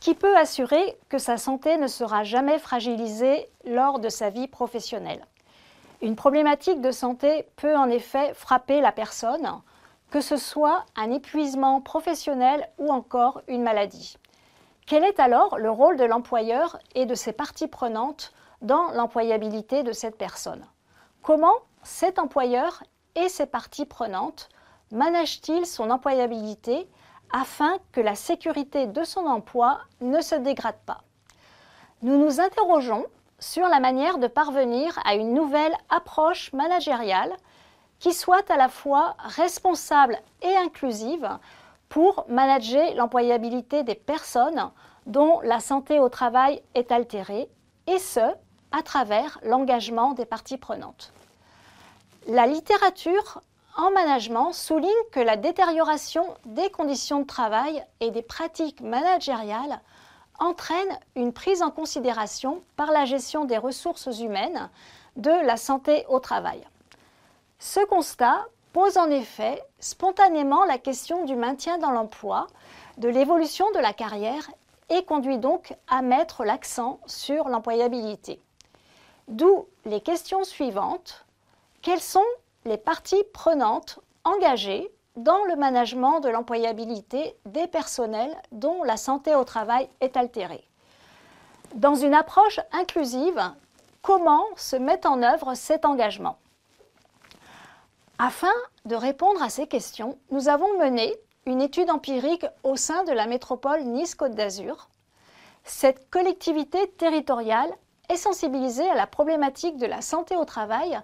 Qui peut assurer que sa santé ne sera jamais fragilisée lors de sa vie professionnelle? Une problématique de santé peut en effet frapper la personne, que ce soit un épuisement professionnel ou encore une maladie. Quel est alors le rôle de l'employeur et de ses parties prenantes dans l'employabilité de cette personne? Comment cet employeur et ses parties prenantes managent-ils son employabilité afin que la sécurité de son emploi ne se dégrade pas? Nous nous interrogeons sur la manière de parvenir à une nouvelle approche managériale qui soit à la fois responsable et inclusive pour manager l'employabilité des personnes dont la santé au travail est altérée, et ce, à travers l'engagement des parties prenantes. La littérature en management souligne que la détérioration des conditions de travail et des pratiques managériales entraîne une prise en considération par la gestion des ressources humaines de la santé au travail. Ce constat pose en effet spontanément la question du maintien dans l'emploi, de l'évolution de la carrière et conduit donc à mettre l'accent sur l'employabilité. D'où les questions suivantes. Quelles sont les parties prenantes engagées dans le management de l'employabilité des personnels dont la santé au travail est altérée? Dans une approche inclusive, comment se met en œuvre cet engagement? Afin de répondre à ces questions, nous avons mené une étude empirique au sein de la métropole Nice-Côte d'Azur. Cette collectivité territoriale est sensibilisée à la problématique de la santé au travail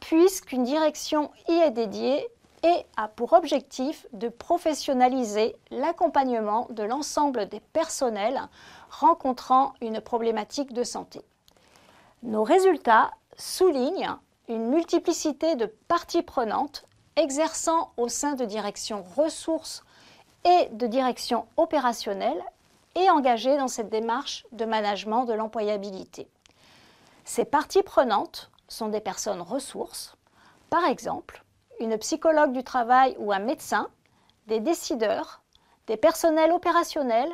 puisqu'une direction y est dédiée et a pour objectif de professionnaliser l'accompagnement de l'ensemble des personnels rencontrant une problématique de santé. Nos résultats soulignent une multiplicité de parties prenantes exerçant au sein de directions ressources et de directions opérationnelles et engagées dans cette démarche de management de l'employabilité. Ces parties prenantes sont des personnes ressources, par exemple une psychologue du travail ou un médecin, des décideurs, des personnels opérationnels,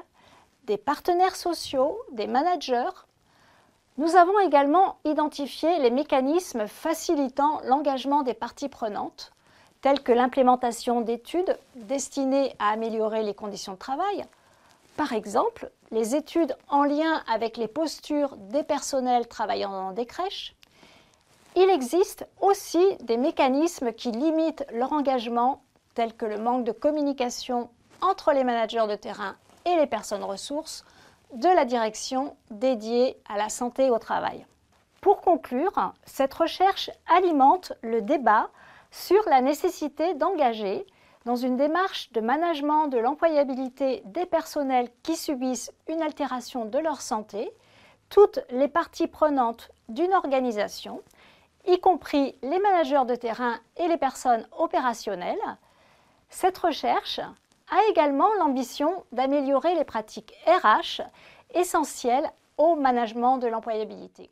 des partenaires sociaux, des managers. Nous avons également identifié les mécanismes facilitant l'engagement des parties prenantes, tels que l'implémentation d'études destinées à améliorer les conditions de travail, par exemple les études en lien avec les postures des personnels travaillant dans des crèches, il existe aussi des mécanismes qui limitent leur engagement, tels que le manque de communication entre les managers de terrain et les personnes ressources de la direction dédiée à la santé au travail. Pour conclure, cette recherche alimente le débat sur la nécessité d'engager dans une démarche de management de l'employabilité des personnels qui subissent une altération de leur santé toutes les parties prenantes d'une organisation y compris les managers de terrain et les personnes opérationnelles. Cette recherche a également l'ambition d'améliorer les pratiques RH essentielles au management de l'employabilité.